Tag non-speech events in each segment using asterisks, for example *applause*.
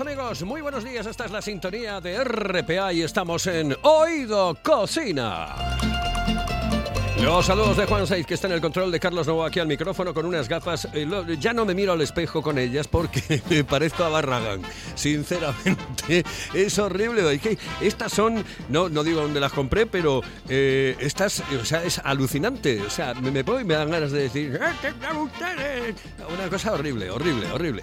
Amigos, muy buenos días. Esta es la sintonía de RPA y estamos en Oído Cocina. Los saludos de Juan Saiz, que está en el control de Carlos Novo aquí al micrófono con unas gafas. Eh, Ya no me miro al espejo con ellas porque *laughs* me parezco a Barragán. Sinceramente, *laughs* es horrible. Es que estas son, no, no digo dónde las compré, pero eh, estas, o sea, es alucinante. O sea, me, me pongo y me dan ganas de decir, "¡Ah, qué tal ustedes!". Una cosa horrible, horrible, horrible.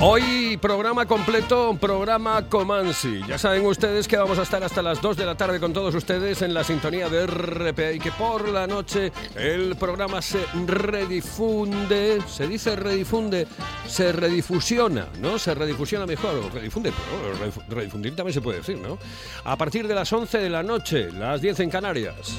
Hoy programa completo, programa Comansi. Ya saben ustedes que vamos a estar hasta las 2 de la tarde con todos ustedes en la sintonía de RPA y que por la noche el programa se redifunde, se dice redifunde, se redifusiona, ¿no? Se redifusiona mejor, o redifunde, pero redifu- redifundir también se puede decir, ¿no? A partir de las 11 de la noche, las 10 en Canarias.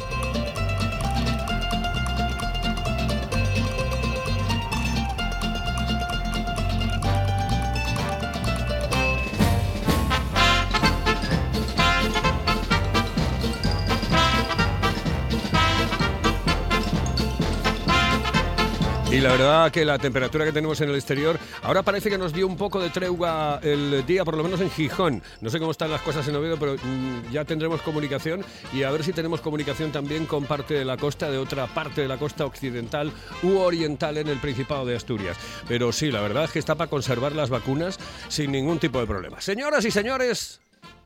Y la verdad que la temperatura que tenemos en el exterior ahora parece que nos dio un poco de tregua el día, por lo menos en Gijón. No sé cómo están las cosas en Oviedo, pero mm, ya tendremos comunicación y a ver si tenemos comunicación también con parte de la costa, de otra parte de la costa occidental u oriental en el Principado de Asturias. Pero sí, la verdad es que está para conservar las vacunas sin ningún tipo de problema. Señoras y señores,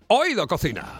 oído cocina.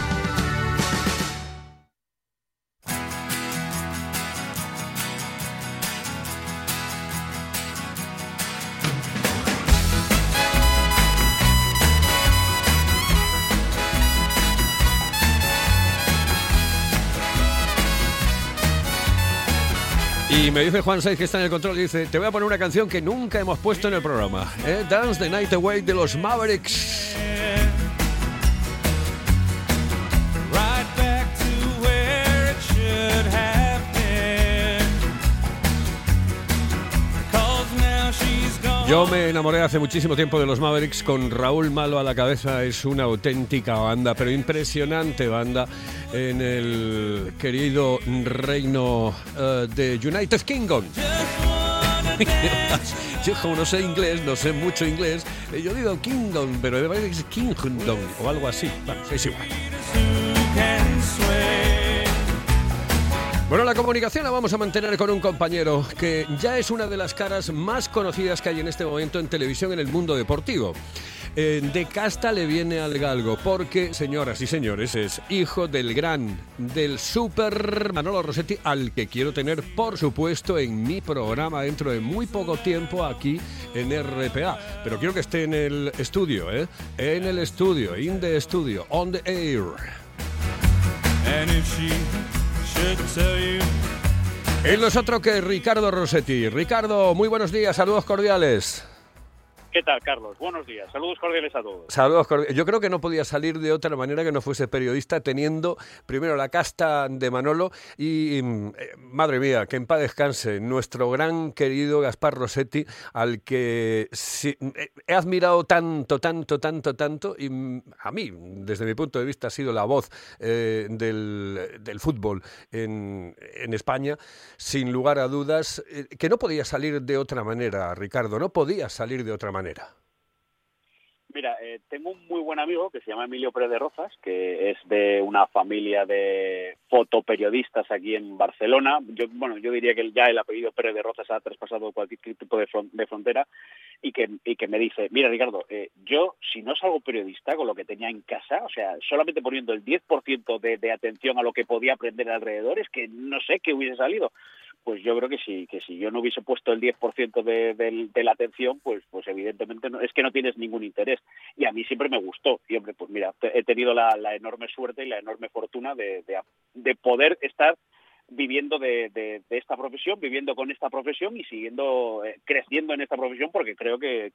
Y me dice Juan Saiz que está en el control dice, te voy a poner una canción que nunca hemos puesto en el programa. ¿eh? Dance the Night Away de los Mavericks. Yo me enamoré hace muchísimo tiempo de los Mavericks con Raúl Malo a la cabeza. Es una auténtica banda, pero impresionante banda en el querido reino eh, de United Kingdom. *laughs* Yo como no sé inglés, no sé mucho inglés, eh, yo digo Kingdom, pero es Kingdom o algo así. Bueno, es igual. Bueno, la comunicación la vamos a mantener con un compañero que ya es una de las caras más conocidas que hay en este momento en televisión en el mundo deportivo. Eh, de casta le viene al galgo, porque, señoras y señores, es hijo del gran, del super Manolo Rossetti, al que quiero tener, por supuesto, en mi programa dentro de muy poco tiempo aquí en RPA. Pero quiero que esté en el estudio, ¿eh? En el estudio, in the studio, on the air. Tell you El nosotros que Ricardo Rossetti. Ricardo, muy buenos días, saludos cordiales. ¿Qué tal, Carlos? Buenos días. Saludos cordiales a todos. Saludos cordiales. Yo creo que no podía salir de otra manera que no fuese periodista, teniendo primero la casta de Manolo y, mm, eh, madre mía, que en paz descanse, nuestro gran querido Gaspar Rossetti, al que eh, he admirado tanto, tanto, tanto, tanto, y mm, a mí, desde mi punto de vista, ha sido la voz eh, del, del fútbol en, en España, sin lugar a dudas, que no podía salir de otra manera, Ricardo, no podía salir de otra manera. Mira, eh, tengo un muy buen amigo que se llama Emilio Pérez de Rozas, que es de una familia de fotoperiodistas aquí en Barcelona. Yo, bueno, yo diría que ya el apellido Pérez de Rozas ha traspasado cualquier tipo de, de frontera y que, y que me dice, mira Ricardo, eh, yo si no salgo periodista con lo que tenía en casa, o sea, solamente poniendo el 10% de, de atención a lo que podía aprender alrededor, es que no sé qué hubiese salido. Pues yo creo que sí, que si yo no hubiese puesto el 10% de, de, de la atención, pues, pues evidentemente no, es que no tienes ningún interés. Y a mí siempre me gustó. Hombre, pues mira, he tenido la, enorme suerte y la enorme fortuna de, de poder estar viviendo de, esta profesión, viviendo con esta profesión y siguiendo eh, creciendo en esta profesión porque creo que,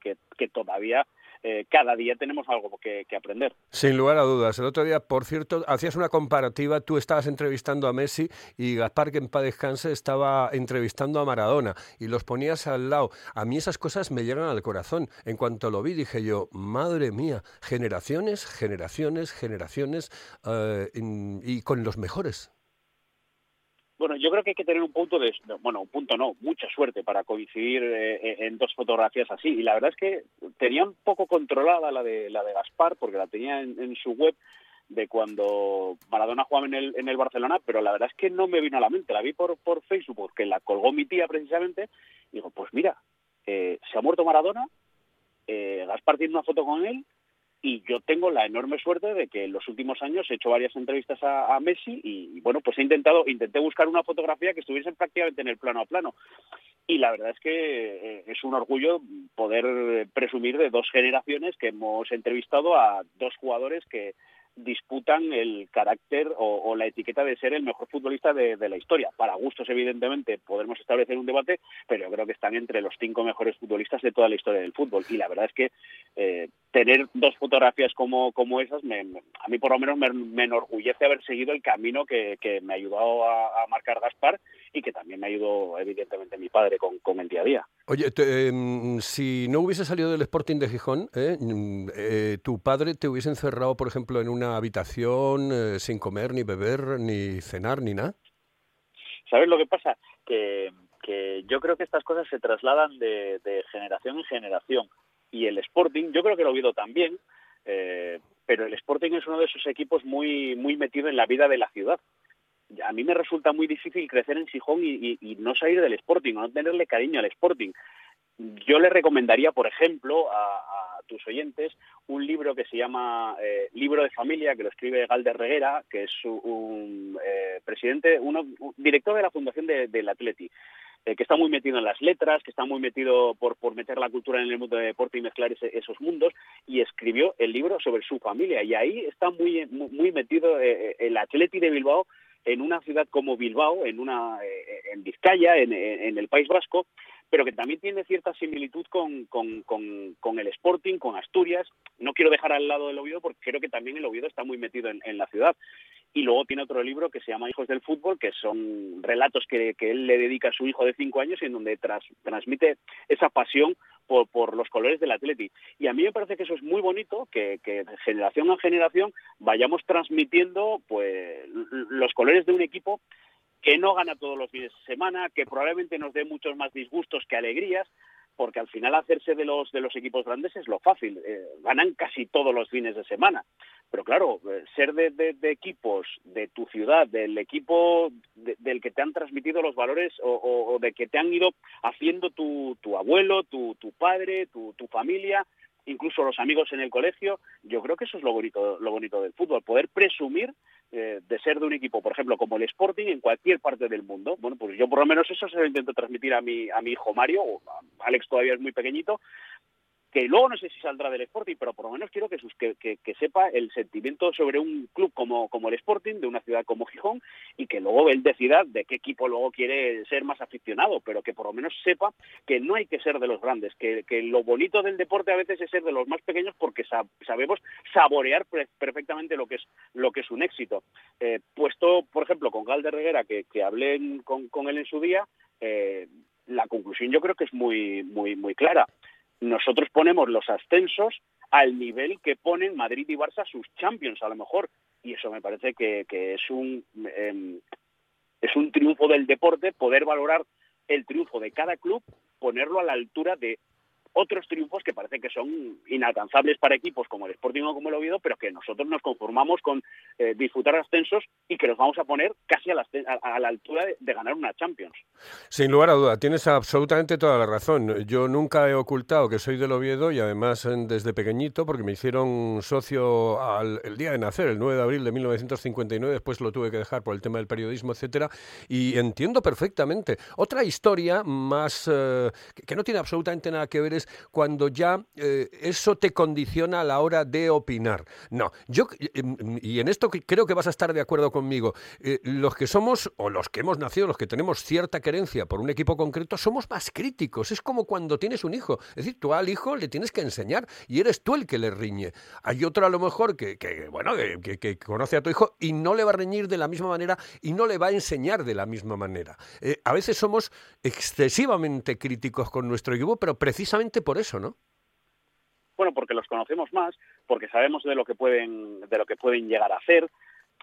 todavía eh, cada día tenemos algo que, que aprender. Sin lugar a dudas. El otro día, por cierto, hacías una comparativa, tú estabas entrevistando a Messi y Gaspar, que en paz descanse, estaba entrevistando a Maradona y los ponías al lado. A mí esas cosas me llegan al corazón. En cuanto lo vi, dije yo, madre mía, generaciones, generaciones, generaciones eh, y con los mejores. Bueno, yo creo que hay que tener un punto de, bueno, un punto no, mucha suerte para coincidir eh, en dos fotografías así. Y la verdad es que tenía un poco controlada la de la de Gaspar, porque la tenía en, en su web de cuando Maradona jugaba en el, en el Barcelona, pero la verdad es que no me vino a la mente. La vi por, por Facebook, porque la colgó mi tía precisamente. Y digo, pues mira, eh, se ha muerto Maradona, eh, Gaspar tiene una foto con él, y yo tengo la enorme suerte de que en los últimos años he hecho varias entrevistas a, Messi y, y, bueno pues he intentado intenté buscar una fotografía que estuviese prácticamente en el plano a plano. Y la verdad es que eh, es un orgullo poder presumir de dos generaciones que hemos entrevistado a dos jugadores que disputan el carácter o, la etiqueta de ser el mejor futbolista de, la historia. Para gustos, evidentemente, podremos establecer un debate, pero yo creo que están entre los cinco mejores futbolistas de toda la historia del fútbol. Y la verdad es que eh, tener dos fotografías como, como esas, me, a mí por lo menos me, me, enorgullece haber seguido el camino que, que me ayudó a, a, marcar Gaspar y que también me ayudó, evidentemente, mi padre con, con el día a día. Oye, te, eh, si no hubiese salido del Sporting de Gijón, eh, tu padre te hubiese encerrado, por ejemplo, en una habitación eh, sin comer, ni beber, ni cenar, ni nada? ¿Sabes lo que pasa? Que, yo creo que estas cosas se trasladan de, generación en generación. Y el Sporting, yo creo que lo oído también, eh, pero el Sporting es uno de esos equipos muy, muy metido en la vida de la ciudad. A mí me resulta muy difícil crecer en Gijón y, y, no salir del Sporting, o no tenerle cariño al Sporting. Yo le recomendaría, por ejemplo, a tus oyentes un libro que se llama eh, Libro de Familia, que lo escribe Galder Reguera, que es un eh, presidente, uno, un director de la Fundación del de, Atleti, eh, que está muy metido en las letras, que está muy metido por, por meter la cultura en el mundo de deporte y mezclar esos mundos, y escribió el libro sobre su familia. Y ahí está muy, muy metido el Atleti de Bilbao en una ciudad como Bilbao, en, una, en Vizcaya, en el País Vasco, pero que también tiene cierta similitud con, con, con, el Sporting, con Asturias. No quiero dejar al lado el Oviedo porque creo que también el Oviedo está muy metido en, la ciudad. Y luego tiene otro libro que se llama Hijos del Fútbol, que son relatos que, él le dedica a su hijo de cinco años y en donde transmite esa pasión por, por, los colores del Atleti. Y a mí me parece que eso es muy bonito, que, que generación a generación vayamos transmitiendo pues los colores de un equipo que no gana todos los fines de semana, que probablemente nos dé muchos más disgustos que alegrías, porque al final hacerse de los de los equipos grandes es lo fácil, eh, ganan casi todos los fines de semana. Pero claro, eh, ser de, de, equipos de tu ciudad, del equipo de, del que te han transmitido los valores o, o, o, de que te han ido haciendo tu, tu abuelo, tu, tu padre, tu, tu familia, incluso los amigos en el colegio, yo creo que eso es lo bonito, lo bonito del fútbol, poder presumir eh, de ser de un equipo, por ejemplo, como el Sporting en cualquier parte del mundo. Bueno, pues yo por lo menos eso se lo intento transmitir a mi, a mi hijo Mario, Alex todavía es muy pequeñito, que luego no sé si saldrá del Sporting, pero por lo menos quiero que, sus, que, sepa el sentimiento sobre un club como, como el Sporting, de una ciudad como Gijón, y que luego él decida de qué equipo luego quiere ser más aficionado, pero que por lo menos sepa que no hay que ser de los grandes, que, que lo bonito del deporte a veces es ser de los más pequeños porque sabemos saborear perfectamente lo que es lo que es un éxito. Eh, puesto, por ejemplo, con Galder Reguera, que, que hablé con, con, él en su día, eh, la conclusión yo creo que es muy, muy, muy clara nosotros ponemos los ascensos al nivel que ponen Madrid y Barça sus Champions, a lo mejor. Y eso me parece que, es un em, es un triunfo del deporte poder valorar el triunfo de cada club, ponerlo a la altura de otros triunfos que parece que son inalcanzables para equipos como el Sporting o como el Oviedo, pero que nosotros nos conformamos con eh, disfrutar ascensos y que nos vamos a poner casi a la, a, la altura de, ganar una Champions. Sin lugar a duda, tienes absolutamente toda la razón. Yo nunca he ocultado que soy del Oviedo y además desde pequeñito, porque me hicieron socio al, el día de nacer, el 9 de abril de 1959, después lo tuve que dejar por el tema del periodismo, etcétera, y entiendo perfectamente. Otra historia más eh, que no tiene absolutamente nada que ver es cuando ya eh, eso te condiciona a la hora de opinar. No, yo, em, y en esto creo que vas a estar de acuerdo conmigo, eh, los que somos, o los que hemos nacido, los que tenemos cierta querencia por un equipo concreto, somos más críticos. Es como cuando tienes un hijo. Es decir, tú al hijo le tienes que enseñar y eres tú el que le riñe. Hay otro a lo mejor que, bueno, que, conoce a tu hijo y no le va a reñir de la misma manera y no le va a enseñar de la misma manera. Eh, a veces somos excesivamente críticos con nuestro equipo, pero precisamente por eso, ¿no? Bueno, porque los conocemos más, porque sabemos de lo que pueden, de lo que pueden llegar a hacer,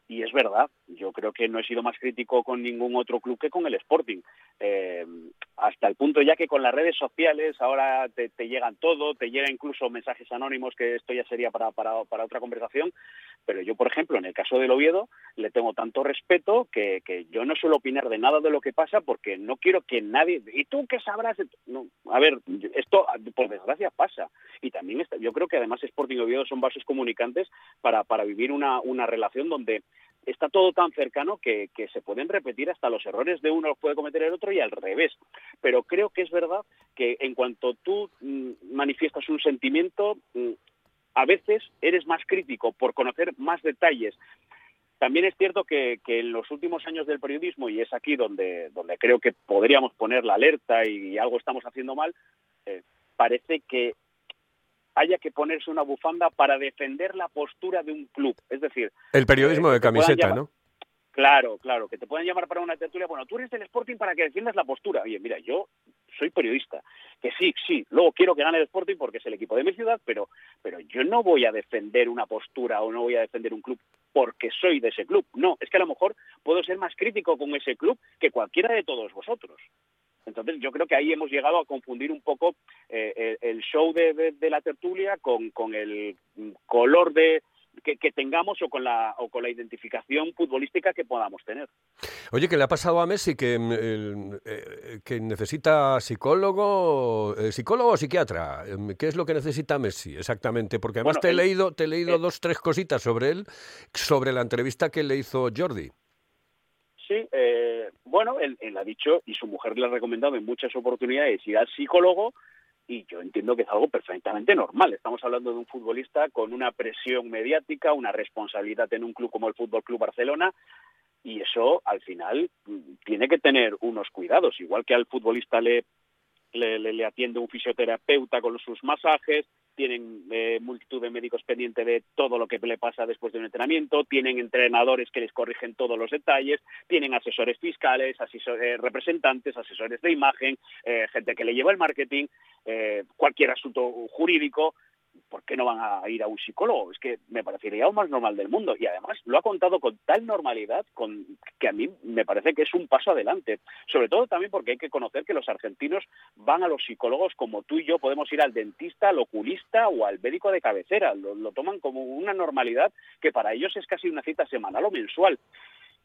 y es verdad, yo creo que no he sido más crítico con ningún otro club que con el Sporting. Eh, hasta el punto ya que con las redes sociales ahora te, llegan todo, te llegan incluso mensajes anónimos, que esto ya sería para, para, para, otra conversación. Pero yo, por ejemplo, en el caso del Oviedo, le tengo tanto respeto que, que yo no suelo opinar de nada de lo que pasa porque no quiero que nadie. ¿Y tú qué sabrás? A ver, esto por desgracia pasa. Y también yo creo que además Sporting y Oviedo son vasos comunicantes para, para vivir una, una relación donde está todo tan cercano que, se pueden repetir hasta los errores de uno los puede cometer el otro y al revés. Pero creo que es verdad que en cuanto tú mm, manifiestas un sentimiento, mm, a veces eres más crítico por conocer más detalles. También es cierto que, en los últimos años del periodismo, y es aquí donde, donde creo que podríamos poner la alerta y algo estamos haciendo mal, eh, parece que haya que ponerse una bufanda para defender la postura de un club. Es decir... El periodismo eh, de camiseta, ¿no? Claro, claro, que te puedan llamar para una tertulia. Bueno, tú eres del Sporting para que defiendas la postura. Oye, mira, yo soy periodista. Que sí, sí, luego quiero que gane el Sporting porque es el equipo de mi ciudad, pero, pero yo no voy a defender una postura o no voy a defender un club porque soy de ese club. No, es que a lo mejor puedo ser más crítico con ese club que cualquiera de todos vosotros. Entonces yo creo que ahí hemos llegado a confundir un poco eh, el show de, la tertulia con, con el color de, que, tengamos o con la o con la identificación futbolística que podamos tener. Oye, ¿qué le ha pasado a Messi que, mm, eh, que necesita psicólogo, eh, psicólogo o psiquiatra? Em, ¿Qué es lo que necesita Messi exactamente? Porque además te he leído te he leído dos tres cositas sobre él, sobre la entrevista que le hizo Jordi. Sí, eh, bueno, él, ha dicho y su mujer le ha recomendado en muchas oportunidades ir al psicólogo y yo entiendo que es algo perfectamente normal. Estamos hablando de un futbolista con una presión mediática, una responsabilidad en un club como el Fútbol Club Barcelona y eso al final mm, tiene que tener unos cuidados, igual que al futbolista le le, atiende un fisioterapeuta con sus masajes, tienen eh, multitud de médicos pendientes de todo lo que le pasa después de un entrenamiento, tienen entrenadores que les corrigen todos los detalles, tienen asesores fiscales, asesores, representantes, asesores de imagen, eh, gente que le lleva el marketing, eh, cualquier asunto jurídico. ¿Por qué no van a ir a un psicólogo? Es que me parecería lo más normal del mundo. Y además lo ha contado con tal normalidad con, que a mí me parece que es un paso adelante. Sobre todo también porque hay que conocer que los argentinos van a los psicólogos como tú y yo podemos ir al dentista, al oculista o al médico de cabecera. Lo, lo toman como una normalidad que para ellos es casi una cita semanal o mensual.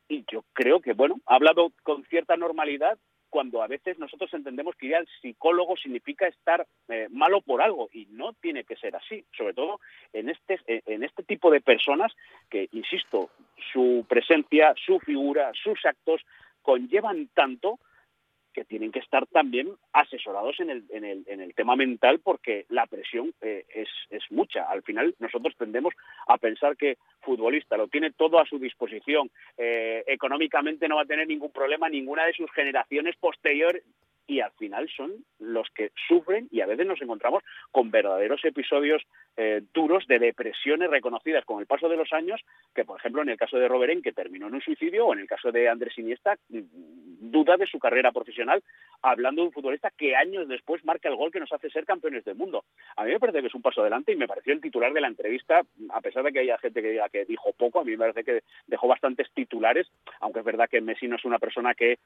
Y yo creo que, bueno, ha hablado con cierta normalidad cuando a veces nosotros entendemos que ir al psicólogo significa estar eh, malo por algo y no tiene que ser así, sobre todo en este, en este tipo de personas que, insisto, su presencia, su figura, sus actos conllevan tanto que tienen que estar también asesorados en el, en el, en el tema mental porque la presión eh, es, es mucha. Al final nosotros tendemos a pensar que futbolista lo tiene todo a su disposición, eh, económicamente no va a tener ningún problema, ninguna de sus generaciones posteriores y al final son los que sufren y a veces nos encontramos con verdaderos episodios eh, duros de depresiones reconocidas con el paso de los años, que por ejemplo en el caso de Roberen, que terminó en un suicidio, o en el caso de Andrés Iniesta, mm, duda de su carrera profesional, hablando de un futbolista que años después marca el gol que nos hace ser campeones del mundo. A mí me parece que es un paso adelante y me pareció el titular de la entrevista, a pesar de que haya gente que diga que dijo poco, a mí me parece que dejó bastantes titulares, aunque es verdad que Messi no es una persona que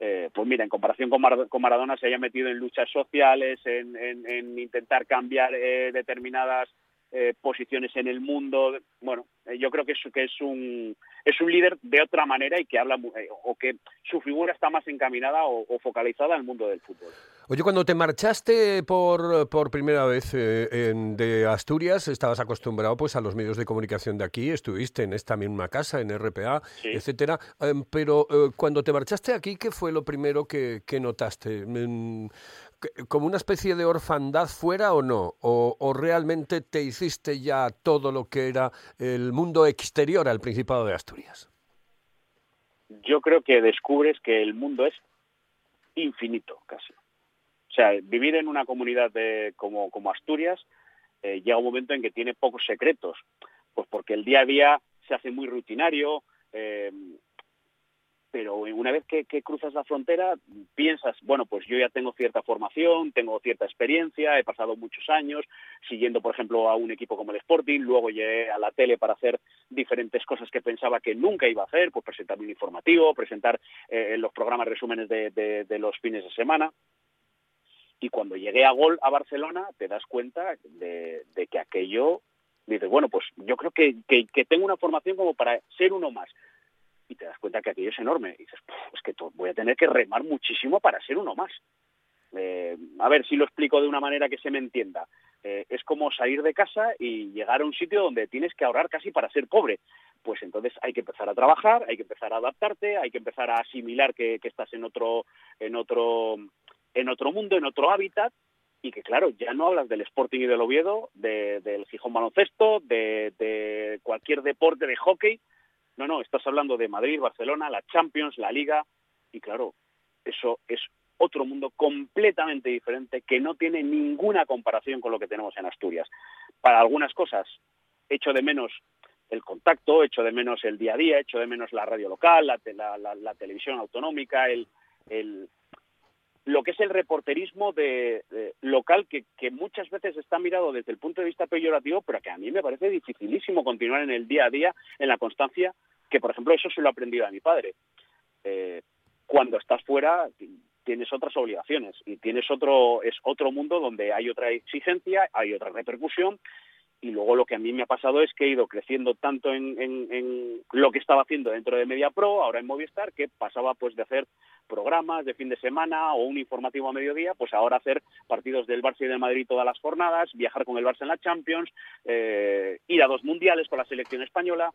eh, pues mira, en comparación con, Maradona se haya metido en luchas sociales, en, intentar cambiar eh, determinadas eh, posiciones en el mundo. Bueno, eh, yo creo que es, que es un es un líder de otra manera y que habla eh, o que su figura está más encaminada o, focalizada al mundo del fútbol. Oye, cuando te marchaste por, por primera vez en, de Asturias, estabas acostumbrado pues a los medios de comunicación de aquí, estuviste en esta misma casa, en RPA, etcétera. Em, pero cuando te marchaste aquí, ¿qué fue lo primero que, que notaste? Como una especie de orfandad fuera o no? O, realmente te hiciste ya todo lo que era el mundo exterior al Principado de Asturias? Yo creo que descubres que el mundo es infinito casi. O sea, vivir en una comunidad de, como, como Asturias eh, llega un momento en que tiene pocos secretos, pues porque el día a día se hace muy rutinario, eh, pero una vez que, cruzas la frontera piensas, bueno, pues yo ya tengo cierta formación, tengo cierta experiencia, he pasado muchos años siguiendo, por ejemplo, a un equipo como el Sporting, luego llegué a la tele para hacer diferentes cosas que pensaba que nunca iba a hacer, pues presentar un informativo, presentar eh, los programas resúmenes de, los fines de semana. Y cuando llegué a Gol a Barcelona, te das cuenta de, que aquello, dices, bueno, pues yo creo que tengo una formación como para ser uno más y te das cuenta que aquello es enorme. Y dices, es que voy a tener que remar muchísimo para ser uno más. Eh, a ver si lo explico de una manera que se me entienda. Eh, es como salir de casa y llegar a un sitio donde tienes que ahorrar casi para ser pobre. Pues entonces hay que empezar a trabajar, hay que empezar a adaptarte, hay que empezar a asimilar que, estás en otro, en otro, en otro mundo, en otro hábitat, y que claro, ya no hablas del Sporting y del Oviedo, del Gijón baloncesto, de, de cualquier deporte de hockey, no, no, estás hablando de Madrid, Barcelona, la Champions, la Liga, y claro, eso es otro mundo completamente diferente que no tiene ninguna comparación con lo que tenemos en Asturias. Para algunas cosas, echo de menos el contacto, echo de menos el día a día, echo de menos la radio local, la, televisión autonómica, el, lo que es el reporterismo de, local que, muchas veces está mirado desde el punto de vista peyorativo, pero que a mí me parece dificilísimo continuar en el día a día, en la constancia que por ejemplo eso se lo he aprendido a mi padre. Eh, cuando estás fuera tienes otras obligaciones y tienes otro es otro mundo donde hay otra exigencia, hay otra repercusión y luego lo que a mí me ha pasado es que he ido creciendo tanto en, lo que estaba haciendo dentro de Media Pro, ahora en Movistar, que pasaba pues de hacer programas de fin de semana o un informativo a mediodía, pues ahora hacer partidos del Barça y del Madrid todas las jornadas, viajar con el Barça en la Champions, eh, ir a dos mundiales con la selección española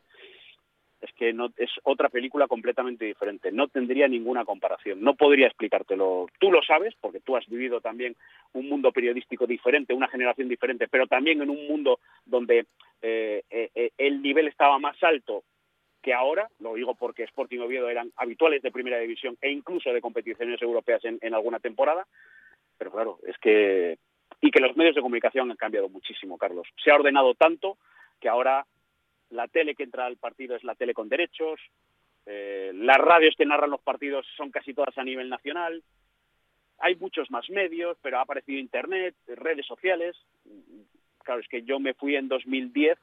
es que no es otra película completamente diferente. No tendría ninguna comparación. No podría explicártelo. Tú lo sabes porque tú has vivido también un mundo periodístico diferente, una generación diferente, pero también en un mundo donde eh, eh, eh, el nivel estaba más alto que ahora, lo digo porque Sporting Oviedo eran habituales de primera división e incluso de competiciones europeas en alguna temporada, pero claro, es que y que los medios de comunicación han cambiado muchísimo, Carlos. Se ha ordenado tanto que ahora la tele que entra al partido es la tele con derechos, eh, las radios que narran los partidos son casi todas a nivel nacional, hay muchos más medios, pero ha aparecido Internet, redes sociales. Claro, es que yo me fui en 2010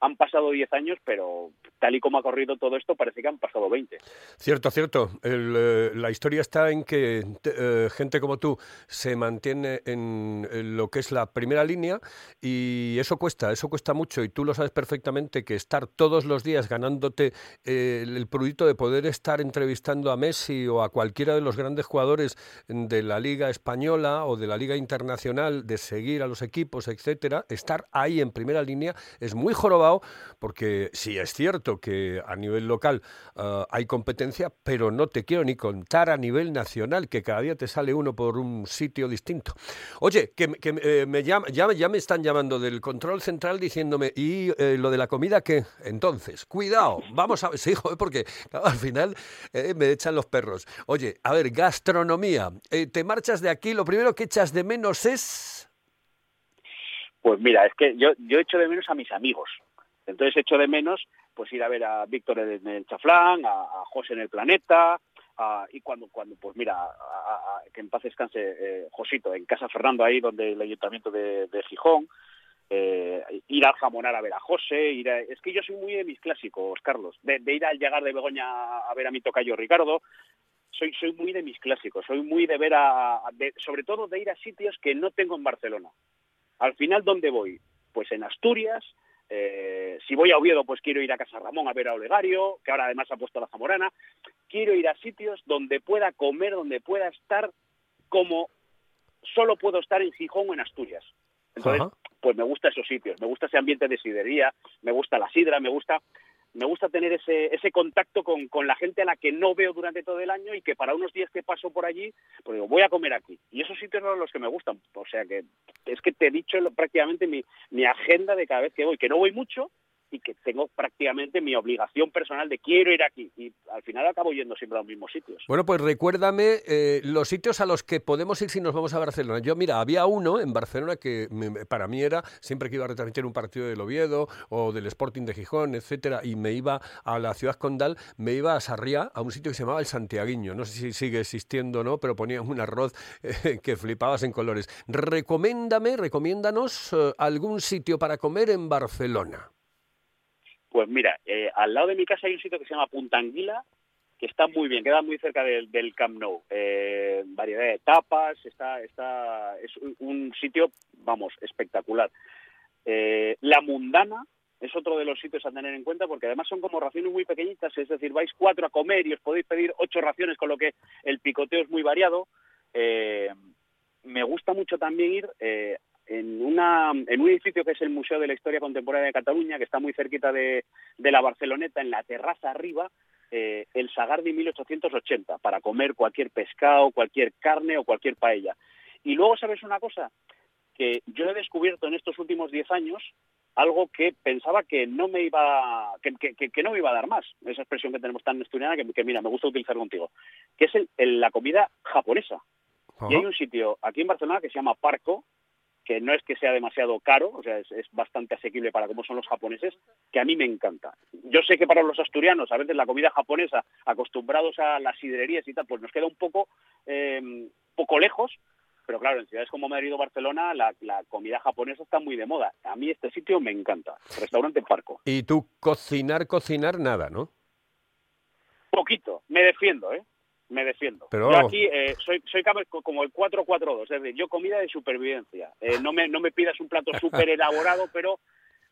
han pasado 10 años, pero tal y como ha corrido todo esto, parece que han pasado 20. Cierto, cierto. Eh, la historia está en que eh, gente como tú se mantiene en, lo que es la primera línea y eso cuesta, eso cuesta mucho y tú lo sabes perfectamente que estar todos los días ganándote eh, el producto de poder estar entrevistando a Messi o a cualquiera de los grandes jugadores de la Liga Española o de la Liga Internacional, de seguir a los equipos, etcétera, estar ahí en primera línea es muy jorobado Porque sí es cierto que a nivel local eh, hay competencia, pero no te quiero ni contar a nivel nacional, que cada día te sale uno por un sitio distinto. Oye, que, que, eh, me llama, ya, ya, me están llamando del control central diciéndome, ¿y eh, lo de la comida qué? Entonces, cuidado, vamos a ver, sí, *laughs* joder, porque al final eh, me echan los perros. Oye, a ver, gastronomía, te marchas de aquí, lo primero que echas de menos es... Pues mira, es que yo, yo echo de menos a mis amigos. Entonces echo de menos pues ir a ver a Víctor en el Chaflán, a, José en el Planeta, y cuando, cuando pues mira, que en paz descanse eh, Josito, en Casa Fernando, ahí donde el ayuntamiento de, Gijón, eh, ir al jamonar a ver a José, ir a, es que yo soy muy de mis clásicos, Carlos, de, ir al llegar de Begoña a ver a mi tocayo Ricardo, soy, soy muy de mis clásicos, soy muy de ver a, sobre todo de ir a sitios que no tengo en Barcelona. Al final, ¿dónde voy? Pues en Asturias, eh, si voy a Oviedo, pues quiero ir a Casa Ramón a ver a Olegario, que ahora además ha puesto la Zamorana. Quiero ir a sitios donde pueda comer, donde pueda estar como solo puedo estar en Gijón o en Asturias. Entonces, Ajá. pues me gusta esos sitios, me gusta ese ambiente de sidería, me gusta la sidra, me gusta me gusta tener ese, ese contacto con, con, la gente a la que no veo durante todo el año y que para unos días que paso por allí, pues digo, voy a comer aquí. Y esos sitios son los que me gustan. O sea que es que te he dicho prácticamente mi, mi agenda de cada vez que voy, que no voy mucho, y que tengo prácticamente mi obligación personal de quiero ir aquí y al final acabo yendo siempre a los mismos sitios. Bueno, pues recuérdame eh, los sitios a los que podemos ir si nos vamos a Barcelona. Yo, mira, había uno en Barcelona que me, para mí era siempre que iba a retransmitir un partido del Oviedo o del Sporting de Gijón, etcétera, y me iba a la ciudad condal, me iba a Sarriá, a un sitio que se llamaba el Santiaguiño. No sé si sigue existiendo o no, pero ponían un arroz eh, *laughs* que flipabas en colores. Recomiéndame, recomiéndanos eh, algún sitio para comer en Barcelona. Pues mira, eh, al lado de mi casa hay un sitio que se llama Punta Anguila, que está muy bien, queda muy cerca del, Camp Nou. Eh, variedad de tapas, está, está, es un sitio, vamos, espectacular. Eh, la Mundana es otro de los sitios a tener en cuenta porque además son como raciones muy pequeñitas, es decir, vais cuatro a comer y os podéis pedir ocho raciones, con lo que el picoteo es muy variado. Me gusta mucho también ir en, una, en un edificio que es el Museo de la Historia Contemporánea de Cataluña, que está muy cerquita de, de la Barceloneta, en la terraza arriba, eh, el Sagardi 1880, para comer cualquier pescado, cualquier carne o cualquier paella. Y luego, ¿sabes una cosa? Que yo he descubierto en estos últimos 10 años algo que pensaba que no me iba que, que, que, no me iba a dar más, esa expresión que tenemos tan estudiada que, que mira, me gusta utilizar contigo, que es el, el, la comida japonesa. Uh -huh. Y hay un sitio aquí en Barcelona que se llama Parco, que no es que sea demasiado caro, o sea, es, es, bastante asequible para cómo son los japoneses, que a mí me encanta. Yo sé que para los asturianos, a veces la comida japonesa, acostumbrados a las sidrerías y tal, pues nos queda un poco, eh, poco lejos, pero claro, en ciudades como Madrid o Barcelona, la, la, comida japonesa está muy de moda. A mí este sitio me encanta, Restaurante Parco. Y tú cocinar, cocinar, nada, ¿no? Poquito, me defiendo, ¿eh? Me defiendo. Pero... Yo aquí eh, soy, soy como el 442, es decir, yo comida de supervivencia. Eh, no, me, no me pidas un plato súper elaborado, *laughs* pero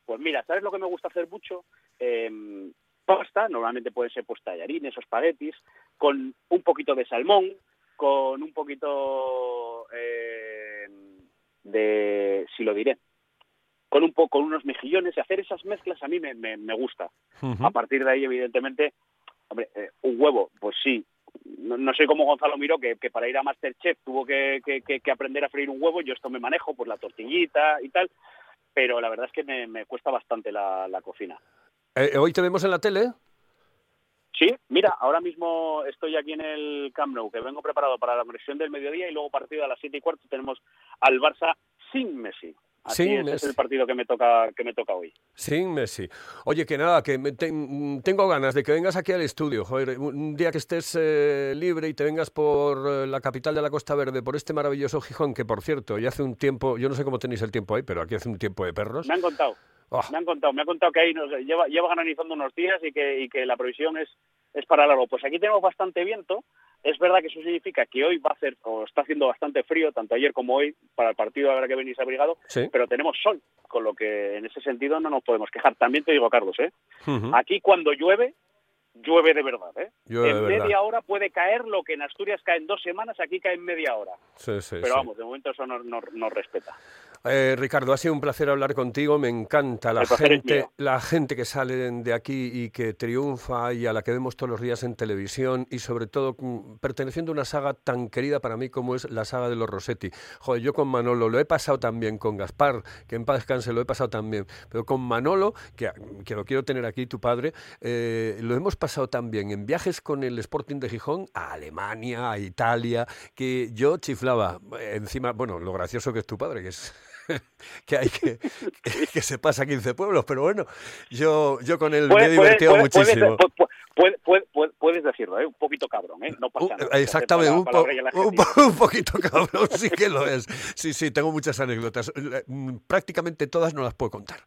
pues mira, ¿sabes lo que me gusta hacer mucho? Eh, pasta, normalmente pueden ser pues tallarines o espaguetis, con un poquito de salmón, con un poquito eh, de, si lo diré, con un poco, con unos mejillones, y hacer esas mezclas a mí me, me, me gusta. Uh -huh. A partir de ahí, evidentemente, hombre, eh, un huevo, pues sí, no, no, soy como Gonzalo Miró, que, que para ir a Masterchef tuvo que, que, que, aprender a freír un huevo, yo esto me manejo, pues la tortillita y tal, pero la verdad es que me, me cuesta bastante la, la cocina. Eh, ¿Hoy te vemos en la tele? Sí, mira, ahora mismo estoy aquí en el Camp Nou, que vengo preparado para la conexión del mediodía y luego partido a las siete y cuarto tenemos al Barça sin Messi. Así sin es, Messi. es el partido que me toca que me toca hoy. Sin Messi. Oye, que nada, que te, tengo ganas de que vengas aquí al estudio. Joder, un día que estés eh, libre y te vengas por eh, la capital de la Costa Verde, por este maravilloso Gijón, que por cierto, ya hace un tiempo, yo no sé cómo tenéis el tiempo ahí, pero aquí hace un tiempo de perros. Me han contado. Oh. Me han contado, me han contado que ahí nos, lleva, lleva granizando unos días y que, y que la previsión es, es para largo. Pues aquí tenemos bastante viento. Es verdad que eso significa que hoy va a hacer, o está haciendo bastante frío, tanto ayer como hoy, para el partido habrá que venís abrigado, sí. pero tenemos sol, con lo que en ese sentido no nos podemos quejar. También te digo, Carlos, ¿eh? Uh -huh. aquí cuando llueve, llueve de verdad, ¿eh? Llueve en media verdad. hora puede caer lo que en Asturias cae en dos semanas, aquí cae en media hora. Sí, sí, pero vamos, de momento eso nos, nos, nos respeta. Eh, Ricardo, ha sido un placer hablar contigo. Me encanta la gente, la gente que sale de aquí y que triunfa y a la que vemos todos los días en televisión y sobre todo mm, perteneciendo a una saga tan querida para mí como es la saga de los Rossetti. Joder, yo con Manolo lo he pasado también, con Gaspar, que en paz descanse, lo he pasado también, pero con Manolo, que, que lo quiero tener aquí, tu padre, eh, lo hemos pasado también en viajes con el Sporting de Gijón a Alemania, a Italia, que yo chiflaba. Encima, bueno, lo gracioso que es tu padre, que es *laughs* que hay que, que se pasa 15 pueblos, pero bueno, yo, yo con él me he divertido puedes- muchísimo. pu- pu- puedes- puedes- decirlo, ¿eh? un poquito cabrón, ¿eh? no pasa Un- nada. exactamente, un, po- un, adjetivo. po- un poquito cabrón, sí que lo es. Sí, sí, tengo muchas anécdotas. Mm, Prácticamente todas no las puedo contar.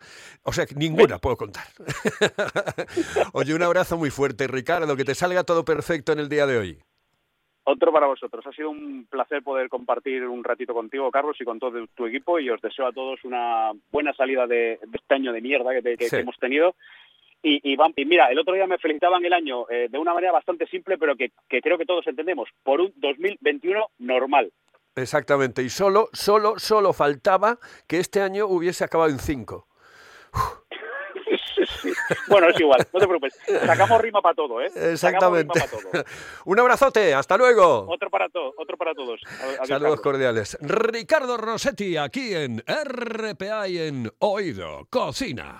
O sea, ninguna puedo contar. *laughs* Oye, un abrazo muy fuerte, Ricardo, que te salga todo perfecto en el día de hoy. Otro para vosotros. Ha sido un placer poder compartir un ratito contigo, Carlos, y con todo tu equipo. Y os deseo a todos una buena salida de, de este año de mierda que, te- que- Sí. que hemos tenido. Y, y, van- y mira, el otro día me felicitaban el año eh, de una manera bastante simple, pero que, que creo que todos entendemos, por un 2021 normal. Exactamente. Y solo, solo, solo faltaba que este año hubiese acabado en 5. Bueno, es igual, no te preocupes. Sacamos rima para todo, ¿eh? Exactamente. todo. *laughs* Un abrazote, hasta luego. Otro para, todo, otro para todos. Adiós, Saludos Carlos. cordiales. Ricardo Rossetti aquí en RPA y en Oído Cocina.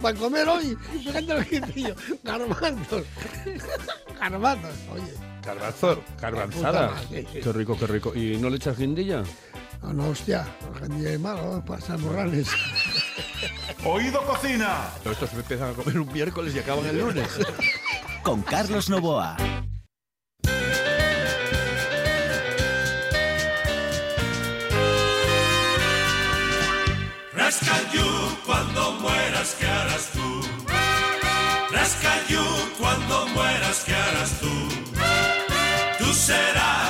para comer hoy, fíjate lo que yo, garbanzos, garbanzos, oye, Garbanzo, garbanzada. sí. Qué rico, qué rico. ¿Y no le echas guindilla? no, no, hostia, gente malo, para morrales. Oído Cocina. Estos empiezan a comer un miércoles y acaban el lunes. Con Carlos Novoa. Rascayú, cuando mueras, ¿qué harás tú? Rascayú, cuando mueras, ¿qué harás tú? Tú serás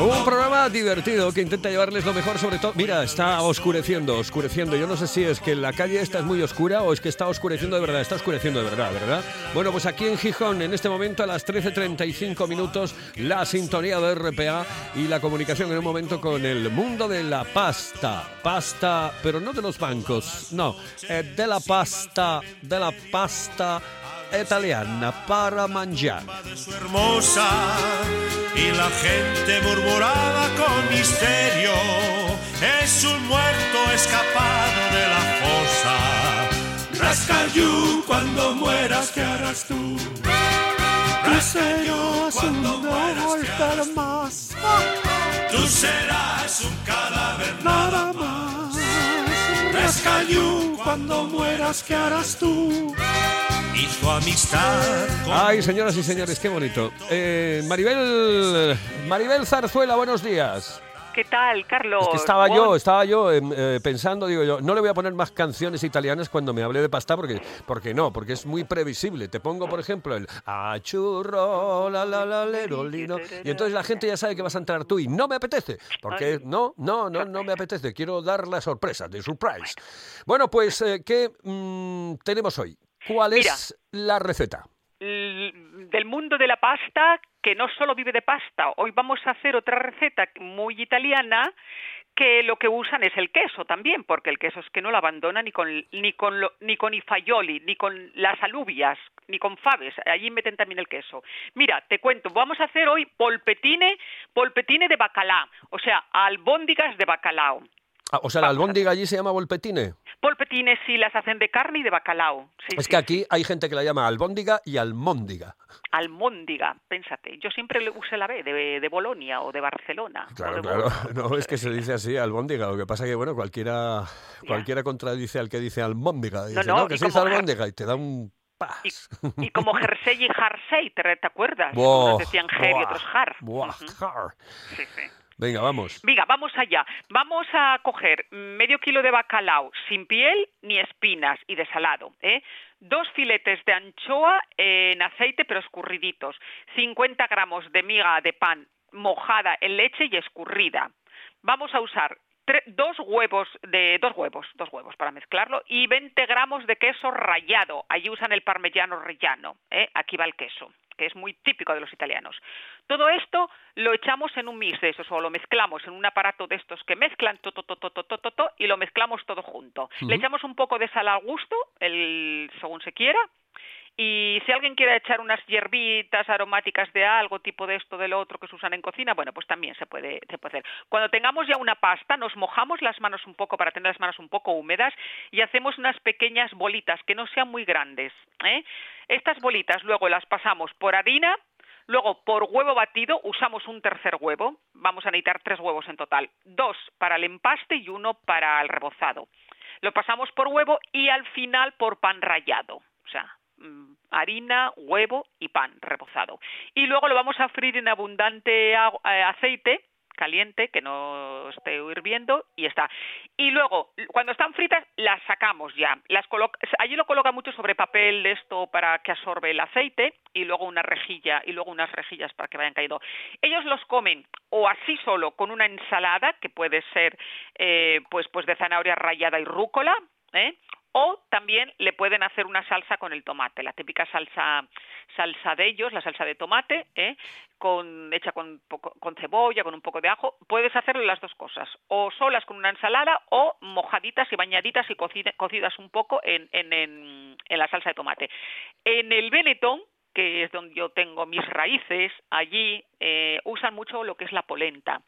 Un programa divertido que intenta llevarles lo mejor sobre todo. Mira, está oscureciendo, oscureciendo. Yo no sé si es que la calle esta es muy oscura o es que está oscureciendo de verdad. Está oscureciendo de verdad, ¿verdad? Bueno, pues aquí en Gijón, en este momento a las 13.35 minutos, la sintonía de RPA y la comunicación en un momento con el mundo de la pasta. Pasta, pero no de los bancos, no, eh, de la pasta, de la pasta italiana para mangiar. Y la gente murmuraba con misterio. Es un muerto escapado de la fosa. Rascayú, cuando mueras, ¿qué harás tú? Rascayú, cuando mueras, ¿qué harás más? Tú serás un cadáver nada más. Rascayú, cuando mueras, ¿qué harás tú? Hizo amistad Ay, señoras y señores, qué bonito. Eh, Maribel, Maribel Zarzuela, buenos días. ¿Qué tal, Carlos? Es que estaba yo, estaba yo em, eh, pensando, digo yo, no le voy a poner más canciones italianas cuando me hable de pasta porque, porque no, porque es muy previsible. Te pongo, por ejemplo, el achurro, la la la lerolino, y entonces la gente ya sabe que vas a entrar tú y no me apetece, porque no, no, no, no me apetece. Quiero dar la sorpresa, de surprise. Bueno, pues, eh, ¿qué mm, tenemos hoy? ¿Cuál Mira. es la receta? del mundo de la pasta, que no solo vive de pasta. Hoy vamos a hacer otra receta muy italiana que lo que usan es el queso también, porque el queso es que no lo abandona ni con ni con lo- ni con ifaioli, ni con las alubias, ni con faves. Allí meten también el queso. Mira, te cuento, vamos a hacer hoy polpetine, polpetine de bacalao, o sea, albóndigas de bacalao. Ah, o sea, la albóndiga allí se llama volpetine. Polpetines sí las hacen de carne y de bacalao. Sí, Es sí, que aquí hay gente que la llama albóndiga y almóndiga. Almóndiga, pénsate. Yo siempre le usé la B de, de Bolonia o de Barcelona. Claro, de claro. *laughs* No, es que se dice así, albóndiga. Lo que pasa que, bueno, cualquiera, cualquiera contradice al que dice almóndiga. Dice, no, no, que y se dice albóndiga y te da un... Y como Jersey y Harsey, ¿te, te acuerdas? *laughs* Buah, Unos decían Ger y otros Har. buah. Sí, sí. Venga, vamos. Venga, vamos allá. Vamos a coger medio kilo de bacalao sin piel ni espinas y desalado. ¿eh? Dos filetes de anchoa en aceite pero escurriditos. 50 gramos de miga de pan mojada en leche y escurrida. Vamos a usar dos huevos de dos huevos, dos huevos para mezclarlo y 20 gramos de queso rallado. Allí usan el parmellano rellano. ¿eh? Aquí va el queso que es muy típico de los italianos. Todo esto lo echamos en un mix de esos, o lo mezclamos en un aparato de estos que mezclan to, y lo mezclamos todo junto. Le echamos un poco de sal al gusto, el, según se quiera, y si alguien quiere echar unas hierbitas aromáticas de algo, tipo de esto, del otro que se usan en cocina, bueno, pues también se puede, hacer. Cuando tengamos ya una pasta, nos mojamos las manos un poco para tener las manos un poco húmedas y hacemos unas pequeñas bolitas que no sean muy grandes. ¿eh? Estas bolitas luego las pasamos por harina, Luego, por huevo batido, usamos un tercer huevo. Vamos a necesitar tres huevos en total. Dos para el empaste y uno para el rebozado. Lo pasamos por huevo y al final por pan rallado. O sea, harina, huevo y pan rebozado. Y luego lo vamos a freír en abundante eh, aceite caliente, que no esté hirviendo, y está. Y luego, cuando están fritas, las sacamos ya. Allí lo coloca mucho sobre papel esto para que absorbe el aceite, y luego una rejilla, y luego unas rejillas para que vayan cayendo. Ellos los comen o así solo, con una ensalada, que puede ser eh, pues, pues de zanahoria rallada y rúcola, ¿eh? O también le pueden hacer una salsa con el tomate, la típica salsa salsa de ellos, la salsa de tomate, ¿eh? con hecha con cebolla, con un poco de ajo. Puedes hacerle las dos cosas, o solas con una ensalada o mojaditas y bañaditas y cocida- cocidas un poco en, en, en, en la salsa de tomate. En el Benetton que es donde yo tengo mis raíces, allí eh, usan mucho lo que es la polenta.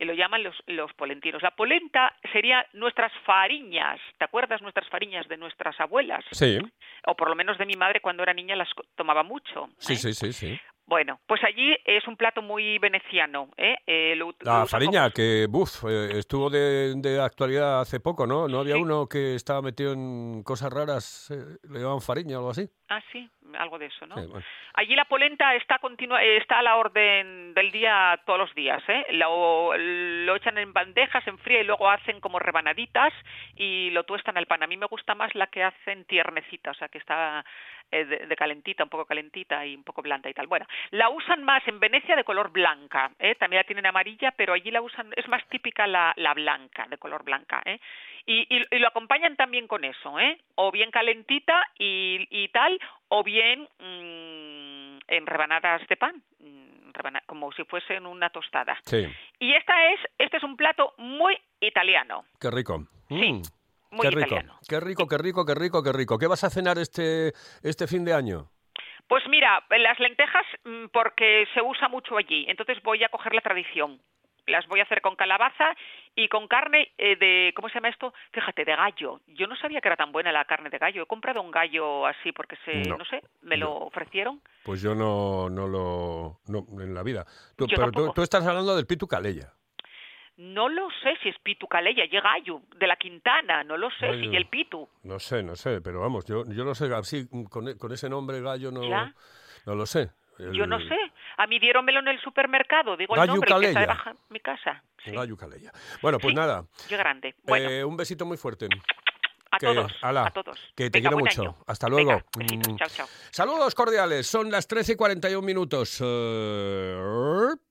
Y lo llaman los, los polentinos. La polenta sería nuestras fariñas. ¿Te acuerdas nuestras fariñas de nuestras abuelas? Sí, O por lo menos de mi madre cuando era niña las tomaba mucho. sí, sí, sí, sí. Bueno, pues allí es un plato muy veneciano. ¿eh? Eh, lo- lo La usan fariña, que buf, eh, estuvo de, de actualidad hace poco, ¿no? ¿No había uno que estaba metido en cosas raras, eh, le llamaban fariña o algo así? Ah, sí, algo de eso, ¿no? Sí, bueno. Allí la polenta está continua, eh, está a la orden del día todos los días, ¿eh? Lo, lo echan en bandejas, en fría y luego hacen como rebanaditas y lo tuestan al pan. A mí me gusta más la que hacen tiernecita, o sea, que está eh, de, de calentita, un poco calentita y un poco blanda y tal. Bueno, la usan más en Venecia de color blanca, ¿eh? También la tienen amarilla, pero allí la usan, es más típica la, la blanca, de color blanca, ¿eh? Y, y- y lo acompañan también con eso, ¿eh? O bien calentita y, y tal, o bien mm, en rebanadas de pan, mm, como si fuesen una tostada. Sí, Y esta es, este es un plato muy italiano. qué rico. Mm, muy qué rico, italiano. qué rico, qué rico, qué rico, qué rico. ¿Qué vas a cenar este, este fin de año? Pues mira, las lentejas mm, porque se usa mucho allí, entonces voy a coger la tradición. Las voy a hacer con calabaza y con carne eh, de, ¿cómo se llama esto? Fíjate, de gallo. Yo no sabía que era tan buena la carne de gallo. He comprado un gallo así porque se, No, no, sé, me lo ofrecieron. Pues yo no, no lo... No, en la vida. Tú- Yo pero tú, estás hablando del pitu calella. No lo sé si es pitu calella, llega gallo de la Quintana, no lo sé Ay, si el pitu. No sé, no sé, pero vamos, yo, yo no sé, así, con, con ese nombre gallo no, Ya. no lo sé. Yo no El- sé. A mí diéronmelo en el supermercado, digo el Gallo nombre, que está calella. debajo de mi casa. Calella. Bueno, pues nada, Qué grande. Bueno, eh, un besito muy fuerte. a que- todos, ala, a todos. Que te Venga, quiero mucho. año. Hasta luego. Venga, Mm. chao, chao. Saludos cordiales, son las 13 y 41 minutos. Eh,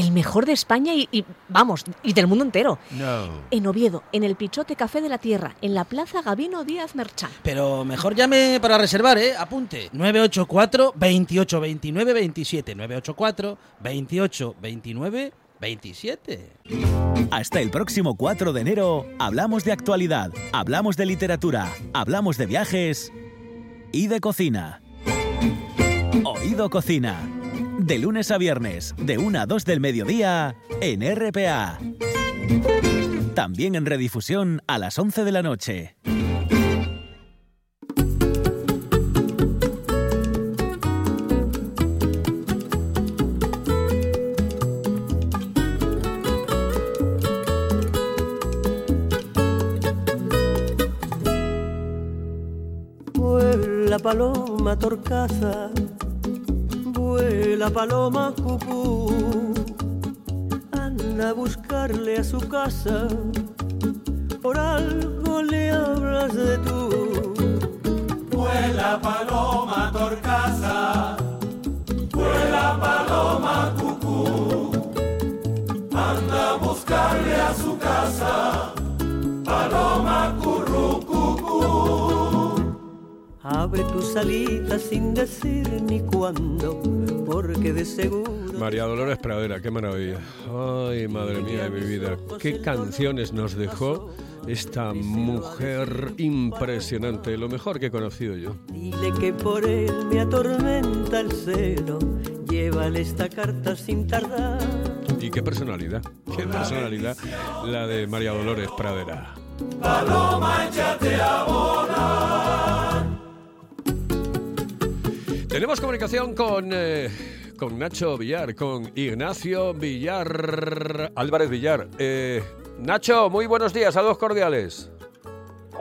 el mejor de España y, y, vamos, y del mundo entero. No. En Oviedo, en el Pichote Café de la Tierra, en la Plaza Gabino Díaz Merchán. Pero mejor llame para reservar, ¿eh? Apunte. 984 28 29 27. 984 28 29 27. Hasta el próximo 4 de enero hablamos de actualidad, hablamos de literatura, hablamos de viajes y de cocina. Oído Cocina. De lunes a viernes, de 1 a 2 del mediodía, en RPA. También en redifusión a las 11 de la noche. Vuela paloma torcaza, vuela paloma cucú, anda a buscarle a su casa, por algo le hablas de tú. Vuela paloma torcaza, vuela paloma cucú, anda a buscarle a su casa, paloma curru cucú. Abre tus alitas sin decir ni cuándo, porque de seguro. María Dolores Pradera, qué maravilla. Ay, madre mía de mi vida. Qué canciones nos dejó esta mujer impresionante, lo mejor que he conocido yo. Dile que por él me atormenta el celo, llévale esta carta sin tardar. Y qué personalidad, qué personalidad la de María Dolores Pradera. Paloma, échate a volar. Tenemos comunicación con, eh, con Nacho Villar, con Ignacio Villar, Álvarez Villar. Eh, Nacho, muy buenos días, saludos cordiales.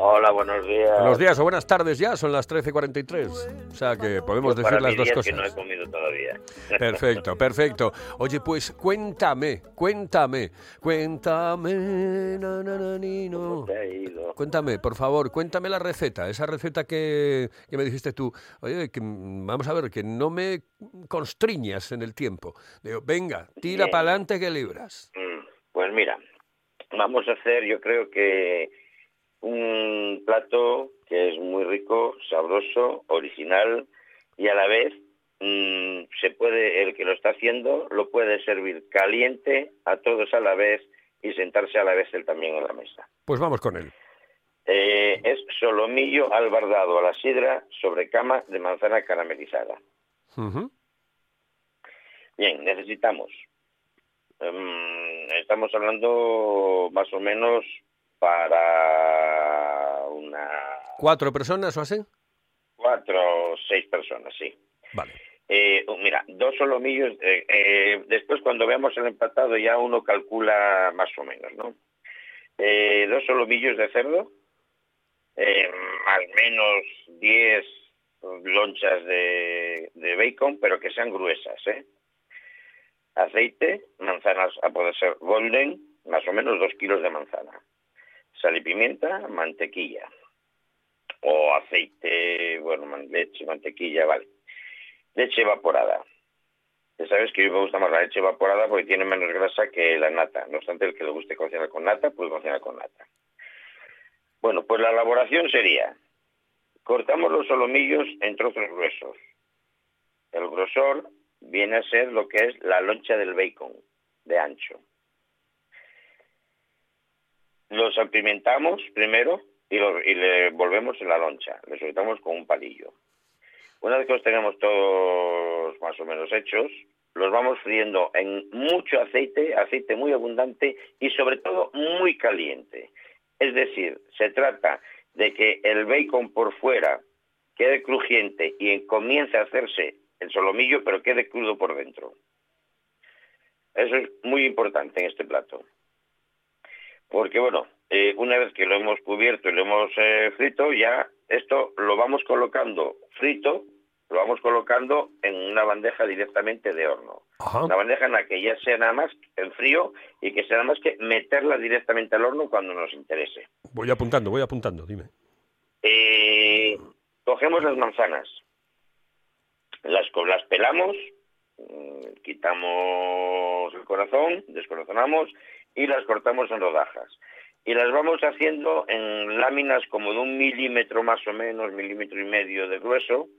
Hola, buenos días. Buenos días o buenas tardes ya, son las 13.43. O sea que podemos decir las dos cosas. que no he comido todavía. *laughs* Perfecto, perfecto. Oye, pues cuéntame, cuéntame, cuéntame, na, na, na, ni, no. te ha ido? Cuéntame, por favor, cuéntame la receta, esa receta que, que me dijiste tú. Oye, que, mm, vamos a ver, que no me constriñas en el tiempo. Digo, venga, tira para adelante que libras. Mm, Pues mira, vamos a hacer yo creo que un plato que es muy rico, sabroso, original y a la vez mm, se puede, el que lo está haciendo lo puede servir caliente a todos a la vez y sentarse a la vez él también en la mesa. Pues vamos con él. Eh, es solomillo albardado a la sidra sobre cama de manzana caramelizada. Bien, necesitamos. em, estamos hablando más o menos para una ¿Cuatro personas o así? cuatro o seis personas, sí. Vale. Eh, mira, dos solomillos. eh, eh, después, cuando veamos el empatado, ya uno calcula más o menos, ¿no? Eh, dos solomillos de cerdo, eh, al menos 10 lonchas de, de bacon, pero que sean gruesas, ¿eh? Aceite, manzanas a poder ser golden, más o menos dos kilos de manzana. Sal y pimienta, mantequilla. O aceite, bueno, leche, mantequilla, vale. Leche evaporada. Ya sabes que a mí me gusta más la leche evaporada porque tiene menos grasa que la nata. No obstante, el que le guste cocinar con nata, pues cocinar con nata. Bueno, pues la elaboración sería, cortamos los solomillos en trozos gruesos. El grosor viene a ser lo que es la loncha del bacon, de ancho. Los salpimentamos primero y, y le volvemos en la loncha, le soltamos con un palillo. Una vez que los tenemos todos más o menos hechos, los vamos friendo en mucho aceite, aceite muy abundante y sobre todo muy caliente. Es decir, se trata de que el bacon por fuera quede crujiente y comience a hacerse el solomillo, pero quede crudo por dentro. Eso es muy importante en este plato. Porque, bueno, eh, una vez que lo hemos cubierto y lo hemos eh, frito, ya esto lo vamos colocando frito, lo vamos colocando en una bandeja directamente de horno. Una bandeja en la que ya sea nada más en frío y que sea nada más que meterla directamente al horno cuando nos interese. Voy apuntando, voy apuntando, dime. Eh, cogemos las manzanas, las, las pelamos Mm, Quitamos el corazón, descorazonamos y las cortamos en rodajas. Y las vamos haciendo en láminas como de un milímetro más o menos, milímetro y medio de grueso.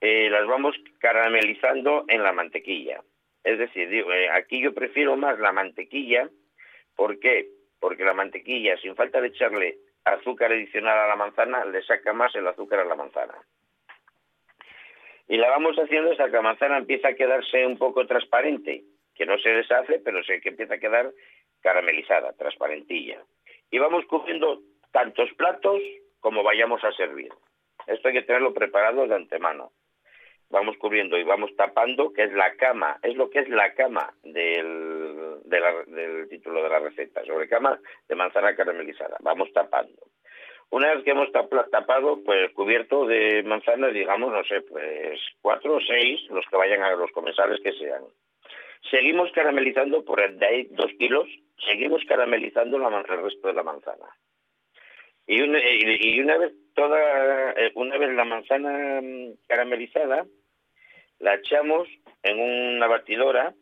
Eh, las vamos caramelizando en la mantequilla. Es decir, eh, aquí yo prefiero más la mantequilla. ¿Por qué? Porque la mantequilla, sin falta de echarle azúcar adicional a la manzana, le saca más el azúcar a la manzana. Y la vamos haciendo hasta que la manzana empieza a quedarse un poco transparente, que no se deshace, pero sé que empieza a quedar caramelizada, transparentilla. Y vamos cubriendo tantos platos como vayamos a servir. Esto hay que tenerlo preparado de antemano. Vamos cubriendo y vamos tapando, que es la cama, es lo que es la cama del, del título de la receta, sobre cama de manzana caramelizada. Vamos tapando. Una vez que hemos tapa- tapado, pues cubierto de manzanas, digamos, no sé, pues cuatro o seis, los que vayan a los comensales que sean. Seguimos caramelizando por el de ahí dos kilos, seguimos caramelizando la el resto de la manzana. Y una, y- una vez toda, eh, una vez la manzana mm, caramelizada, la echamos en una batidora,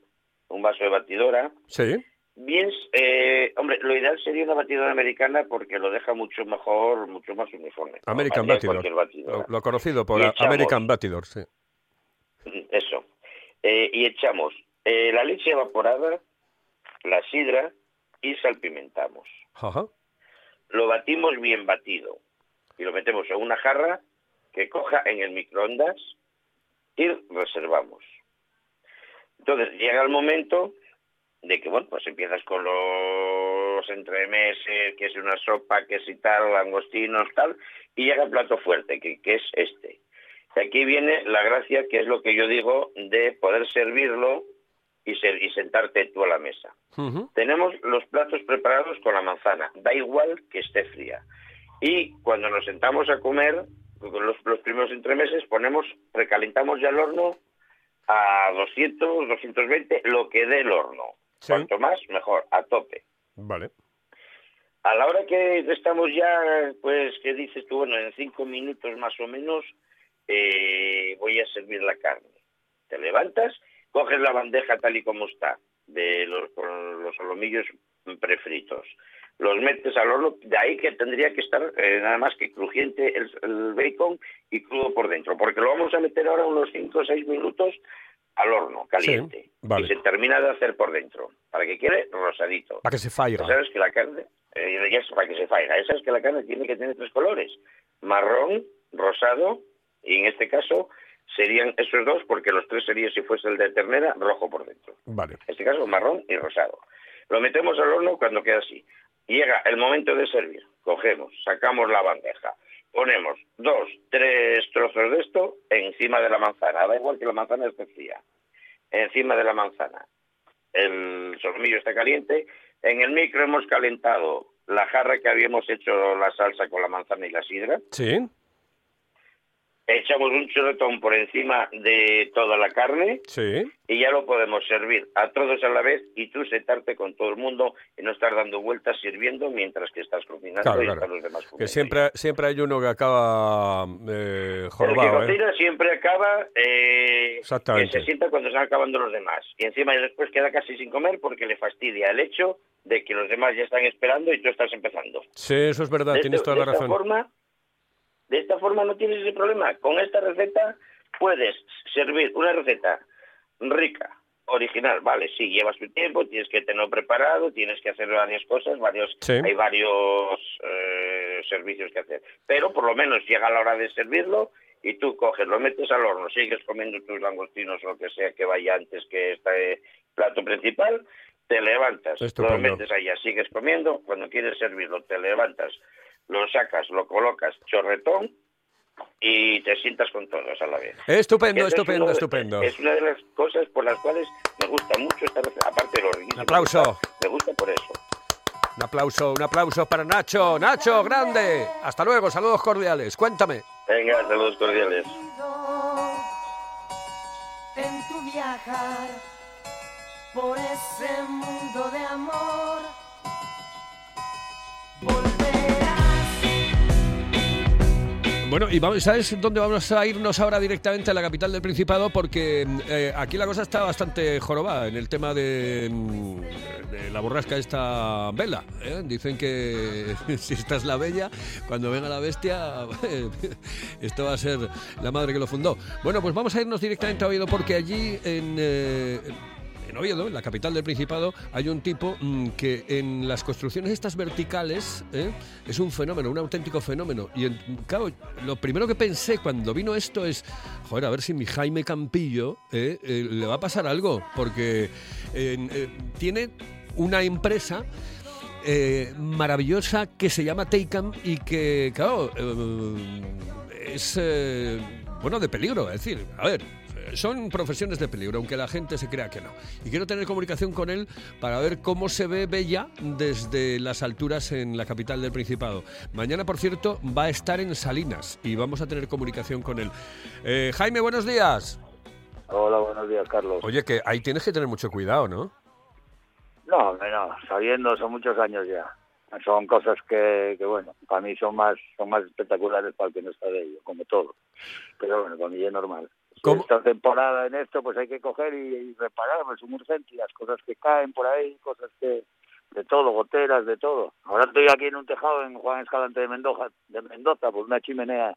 un vaso de batidora, Sí. Bien, eh, hombre, lo ideal sería una batidora americana porque lo deja mucho mejor, mucho más uniforme. American Batidor. Lo, lo conocido por echamos- American Batidor, sí. Eso. Eh, y echamos eh, la leche evaporada, la sidra y salpimentamos. Ajá. Lo batimos bien batido y lo metemos en una jarra que coja en el microondas y reservamos. Entonces llega el momento de que, bueno, pues empiezas con los entremeses, que es una sopa, que es y tal, langostinos, tal, y llega el plato fuerte, que, que es este. Y aquí viene la gracia, que es lo que yo digo, de poder servirlo y, sentarte tú a la mesa. Tenemos los platos preparados con la manzana, da igual que esté fría. Y cuando nos sentamos a comer, los, los primeros entremeses, ponemos, recalentamos ya el horno a 200, 220, lo que dé el horno. Cuanto más, mejor, a tope. Vale. A la hora que estamos ya, pues, que dices tú, bueno, en cinco minutos más o menos, eh, voy a servir la carne. Te levantas, coges la bandeja tal y como está, de los, con los solomillos prefritos, los metes al horno, de ahí que tendría que estar eh, nada más que crujiente el, el bacon y crudo por dentro, porque lo vamos a meter ahora unos cinco o seis minutos al horno, caliente, Sí, vale. y se termina de hacer por dentro, para que quede rosadito. Para que se faiga. Sabes que la carne, eh, ya es para que se faiga, ya sabes que la carne tiene que tener tres colores, marrón, rosado, y en este caso serían esos dos, porque los tres serían, si fuese el de ternera, rojo por dentro. Vale. En este caso, marrón y rosado. Lo metemos al horno cuando queda así. Llega el momento de servir. Cogemos, sacamos la bandeja, ponemos dos, tres trozos de esto encima de la manzana. Da igual que la manzana esté fría. Encima de la manzana. El solomillo está caliente. En el micro hemos calentado la jarra que habíamos hecho la salsa con la manzana y la sidra. Sí. Echamos un chorretón por encima de toda la carne Sí. y ya lo podemos servir a todos a la vez y tú sentarte con todo el mundo y no estar dando vueltas sirviendo mientras que estás cocinando Claro, y claro. están los demás Que comiendo. siempre, siempre hay uno que acaba eh, El que jorobado, ¿eh? cocina siempre acaba eh, que se sienta cuando están acabando los demás y encima y después queda casi sin comer porque le fastidia el hecho de que los demás ya están esperando y tú estás empezando. Sí, eso es verdad, de, tienes toda la de esta razón. forma, de esta forma no tienes ese problema. Con esta receta puedes servir una receta rica, original, vale, sí, lleva su tiempo, tienes que tenerlo preparado, tienes que hacer varias cosas, varios, Sí. hay varios eh, servicios que hacer. Pero por lo menos llega la hora de servirlo y tú coges, lo metes al horno, sigues comiendo tus langostinos o lo que sea que vaya antes que este plato principal, te levantas, lo metes allá, sigues comiendo, cuando quieres servirlo, te levantas, lo sacas, lo colocas, chorretón, y te sientas con todos a la vez. Estupendo, Ese estupendo, de- estupendo. Es una de las cosas por las cuales me gusta mucho esta receta, aparte de lo riquísimo Un aplauso. Me gusta por eso. Un aplauso, un aplauso para Nacho. Nacho, grande. Hasta luego, saludos cordiales. Cuéntame. Venga, saludos cordiales. en tu viajar por ese mundo de amor. Bueno, y vamos, ¿sabes dónde vamos a irnos ahora directamente a la capital del Principado? Porque eh, aquí la cosa está bastante jorobada en el tema de, mm, de la borrasca esta vela. ¿eh? Dicen que *laughs* si esta es la bella, cuando venga la bestia, *laughs* esto va a ser la madre que lo fundó. Bueno, pues vamos a irnos directamente a Oviedo porque allí en... eh, Oviedo, en la capital del Principado, hay un tipo mm, que en las construcciones estas verticales ¿eh? es un fenómeno, un auténtico fenómeno. Y en- claro, lo primero que pensé cuando vino esto es, joder, a ver si mi Jaime Campillo ¿eh? Eh, le va a pasar algo, porque en- tiene una empresa maravillosa que se llama Teicam y que, claro, es, bueno, de peligro. Es decir, a ver, son profesiones de peligro, aunque la gente se crea que no. Y quiero tener comunicación con él para ver cómo se ve Bella desde las alturas en la capital del Principado. Mañana, por cierto, va a estar en Salinas y vamos a tener comunicación con él. Eh, Jaime, buenos días. Hola, buenos días, Carlos. Oye, que ahí tienes que tener mucho cuidado, ¿no? No, no, sabiendo, son muchos años ya. Son cosas que, que, bueno, para mí son más son más espectaculares para el que no está de ello, como todo. Pero bueno, para mí es normal. ¿Cómo? Esta temporada en esto, pues hay que coger y, y reparar, pues son urgencias, cosas que caen por ahí, cosas que de todo, goteras, de todo. Ahora estoy aquí en un tejado en Juan Escalante de Mendoza, de Mendoza, pues una chimenea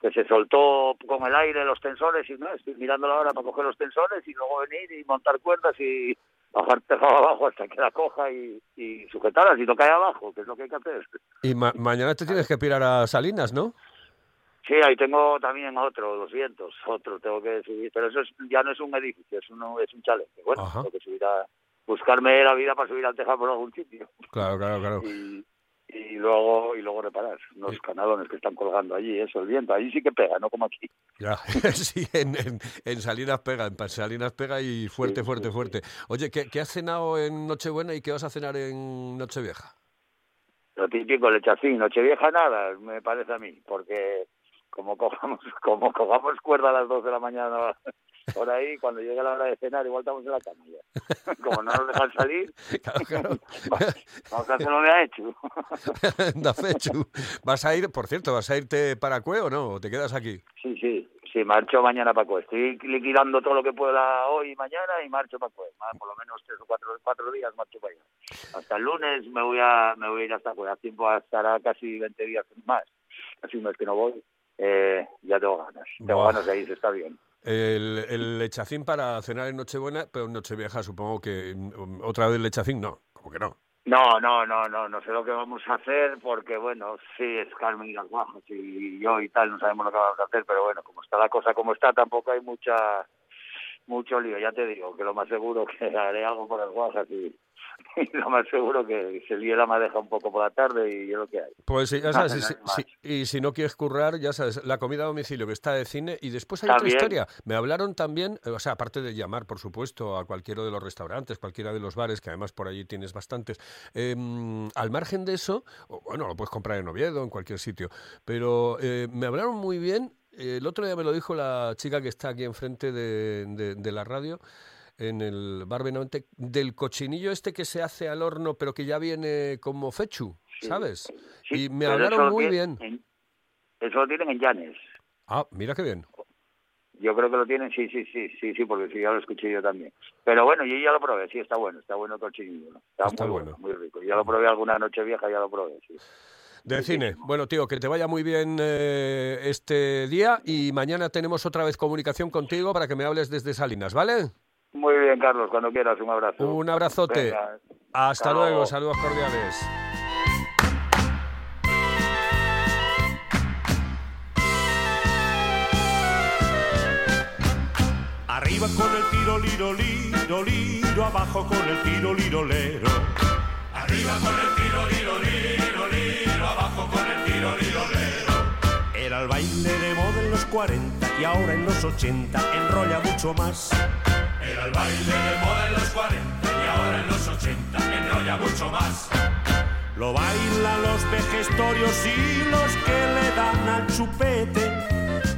que se soltó con el aire los tensores y no, estoy mirándola ahora para coger los tensores y luego venir y montar cuerdas y bajar tejado abajo hasta que la coja y, y sujetarla si no cae abajo, que es lo que hay que hacer. Y ma- mañana te tienes que pirar a Salinas, ¿no? Sí, ahí tengo también otro, 200, otro tengo que subir, pero eso es, ya no es un edificio, es, uno, es un chalet. Bueno, Ajá. tengo que subir a buscarme la vida para subir al tejado por algún sitio Claro, claro, claro. y, y luego y luego reparar unos canalones que están colgando allí, eso, el viento, allí sí que pega, no como aquí. Ya, *laughs* sí, en, en- en Salinas pega, en Salinas pega y fuerte, fuerte, fuerte. Oye, ¿qué, qué has cenado en Nochebuena y qué vas a cenar en Nochevieja? Lo típico, el echacín, Nochevieja nada, me parece a mí, porque como cojamos, *laughs* como cojamos cuerda a las dos de la mañana por ahí, cuando llegue la hora de cenar, igual estamos en la cama ya. *laughs* Como no nos dejan salir, *laughs* vamos a hacerlo de a fechu. ¿Vas a ir, por cierto, vas a irte para Cue o no? ¿O te quedas aquí? Sí, sí, sí, marcho mañana para Cue. Estoy liquidando todo lo que pueda hoy y mañana y marcho para Cue. Por lo menos tres o cuatro, cuatro días marcho para allá. Hasta el lunes me voy a me voy a ir hasta Cue. A tiempo estará casi 20 días más. Casi un mes que no voy. Eh, ya tengo ganas. Tengo ganas de ir, está bien. El, el lechacín para cenar en Nochebuena, pero en Nochevieja supongo que mm, otra vez lechacín, no, como que no. No, no, no, no, no sé lo que vamos a hacer porque, bueno, sí, es Carmen y las guajas y yo y tal, no sabemos lo que vamos a hacer, pero bueno, como está la cosa como está, tampoco hay mucha mucho lío, ya te digo, que lo más seguro *laughs* que haré algo por las guajas y, y *laughs* lo más seguro que se líe la madeja un poco por la tarde y es lo que hay. Pues sí, ya No, sabes, no, y, no si- y no quieres currar, ya sabes, la comida a domicilio que está de cine. Y después hay otra historia. Me hablaron también, eh, o sea, aparte de llamar, por supuesto, a cualquiera de los restaurantes, cualquiera de los bares, que además por allí tienes bastantes. em, al margen de eso, bueno, lo puedes comprar en Oviedo, en cualquier sitio. Pero eh, me hablaron muy bien. eh, El otro día me lo dijo la chica que está aquí enfrente de, de- de la radio, en el bar Benavente, del cochinillo este que se hace al horno, pero que ya viene como fechu, ¿sabes? y me hablaron muy tienen bien. en- eso lo tienen en Llanes. Ah, mira qué bien. Yo creo que lo tienen, sí, sí, sí, sí, sí, porque sí, ya lo escuché yo también. Pero bueno, yo ya lo probé, sí, está bueno, está bueno el cochinillo. ¿no? Está, Está muy bueno. muy rico. Ya lo probé alguna noche vieja, ya lo probé, sí. De cine. Bueno, tío, que te vaya muy bien eh, este día y mañana tenemos otra vez comunicación contigo para que me hables desde Salinas, ¿vale? Muy bien, Carlos, cuando quieras, un abrazo. Un abrazote. Venga, Hasta hasta luego, luego. saludos cordiales. Arriba con el tiro liro liro liro, abajo con el tiro liro lero. Arriba con el tiro, liro, liro, liro, abajo con el tiro, liro, liro. Era el baile de moda en los 40 y ahora en los 80 enrolla mucho más. Era el baile de moda en los 40 y ahora en los 80 enrolla mucho más. Lo bailan los vejestorios y los que le dan al chupete.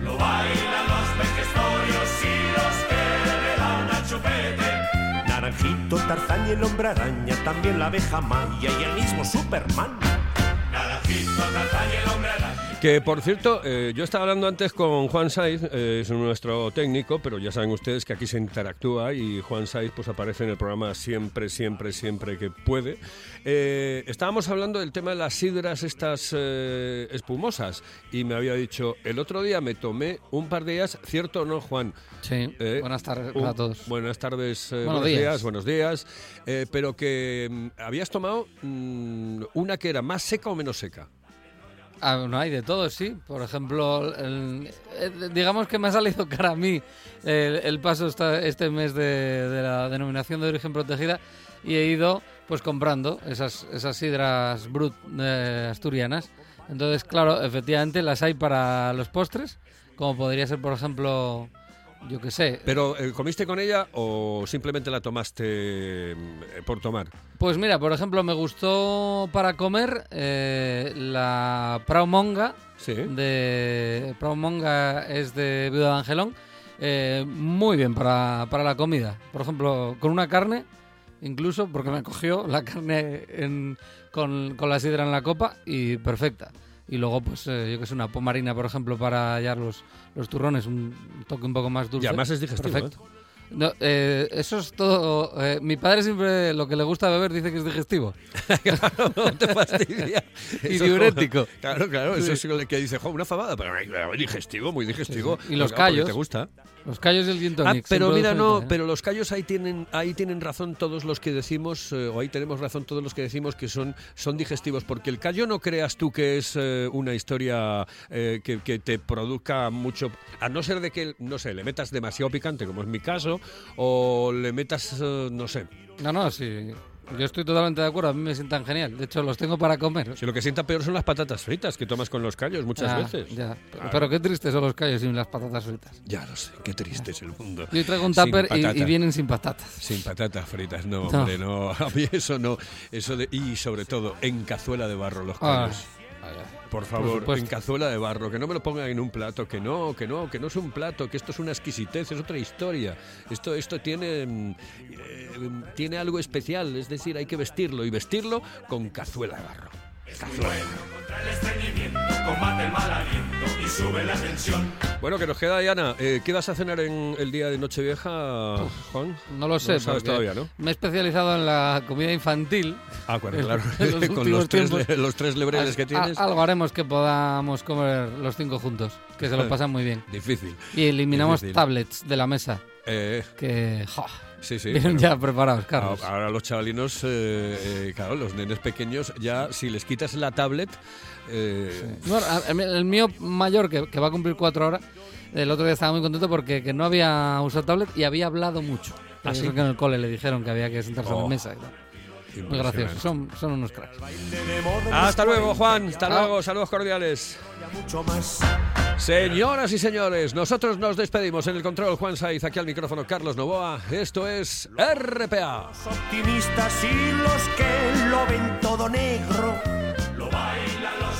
Lo bailan los vejestorios y los que le dan al chupete. Naranjito, Tarzán y el hombre araña, también la abeja maya y el mismo Superman. Naranjito, Tarzán y el hombre araña. Que por cierto, eh, yo estaba hablando antes con Juan Saiz, eh, es nuestro técnico, pero ya saben ustedes que aquí se interactúa y Juan Saiz pues aparece en el programa siempre, siempre, siempre que puede. Eh, estábamos hablando del tema de las sidras estas espumosas y me había dicho, el otro día me tomé un par de días, ¿cierto o no, Juan? Sí, buenas tardes un- a todos. Buenas tardes, Buenos buenos días. días. buenos días. Pero que mm, habías tomado mm, una que era más seca o menos seca. Ah, no hay de todo, sí. Por ejemplo, eh, digamos que me ha salido *laughs* cara a mí el, paso esta- este mes de, de la denominación de origen protegida y he ido pues comprando esas, esas sidras brut eh, asturianas. Entonces, claro, efectivamente las hay para los postres, como podría ser, por ejemplo, yo qué sé, ¿Pero eh, comiste con ella o simplemente la tomaste mm, por tomar? Pues mira, por ejemplo, me gustó para comer eh, la Praumonga. De Praumonga es de Viuda de Angelón. eh, muy bien para, para la comida. Por ejemplo, con una carne, incluso, porque me cogió la carne en- con, con la sidra en la copa y perfecta. Y luego, pues, eh, yo que sé, una pomarina, por ejemplo, para hallar los, los turrones, un toque un poco más dulce. Y además es digestivo, Perfecto. No, eh, eso es todo. eh, mi padre siempre lo que le gusta beber dice que es digestivo. *laughs* no te fastidia. *laughs* y Eso- diurético. Claro, claro, eso es lo que dice, "Jo, una fabada, pero digestivo, muy digestivo. Y los claro, callos. ¿Te gusta? Los callos y el gin Ah, pero mira, no, ¿eh? pero los callos ahí tienen, ahí tienen razón todos los que decimos, eh, o ahí tenemos razón todos los que decimos que son, son digestivos, porque el callo no creas tú que es una historia que, que te produzca mucho, a no ser de que, no sé, le metas demasiado picante, como es mi caso, o le metas, eh, no sé. No, no, sí. Yo estoy totalmente de acuerdo. A mí me sientan genial. De hecho, los tengo para comer. Si lo que sienta peor son las patatas fritas que tomas con los callos muchas Ah, veces. ya. Claro. Pero qué tristes son los callos sin las patatas fritas. Ya lo sé, qué triste es el mundo. Yo traigo un tupper y, vienen sin patatas. Sin patatas fritas, no, No. hombre, no. *laughs* A mí eso no. Eso de, y sobre todo, en cazuela de barro los Ah, callos. Por Por favor, supuesto. en cazuela de barro, que no me lo pongan en un plato, que no, que no, que no es un plato, que esto es una exquisitez, es otra historia. Esto, esto tiene, mm, eh, tiene algo especial, es decir, hay que vestirlo y vestirlo con cazuela de barro. Cazuela. Contra el estreñimiento, combate el mal aliento y sube la tensión. Bueno, que nos queda, Diana. Eh, ¿Qué vas a cenar en el día de Nochevieja, Juan? No lo sé. sabes porque todavía, ¿no? Me he especializado en la comida infantil. Ah, bueno, *laughs* En- claro. los *laughs* Con los tres, *laughs* los tres lebreles que A- tienes. algo haremos que podamos comer los cinco juntos, que se lo pasan muy bien. Difícil. Y eliminamos Difícil. tablets de la mesa. Eh, Que, jo, Sí, sí. vienen ya preparados, Carlos. A- Ahora los chavalinos, eh, eh, claro, los nenes pequeños, ya si les quitas la tablet, eh, a- a el mío mayor, que, que va a cumplir cuatro horas, el otro día estaba muy contento porque que no había usado tablet y había hablado mucho. ¿Ah, Eso sí? que en el cole le dijeron que había que sentarse en Oh, la mesa y tal. Pues Muy graciosos, son, son unos cracks. Hasta luego, Juan. Hasta luego, saludos cordiales. Señoras y señores, nosotros nos despedimos en el control Juan Saiz, aquí al micrófono Carlos Novoa. Esto es RPA. Los optimistas y los que lo ven todo negro, lo bailan los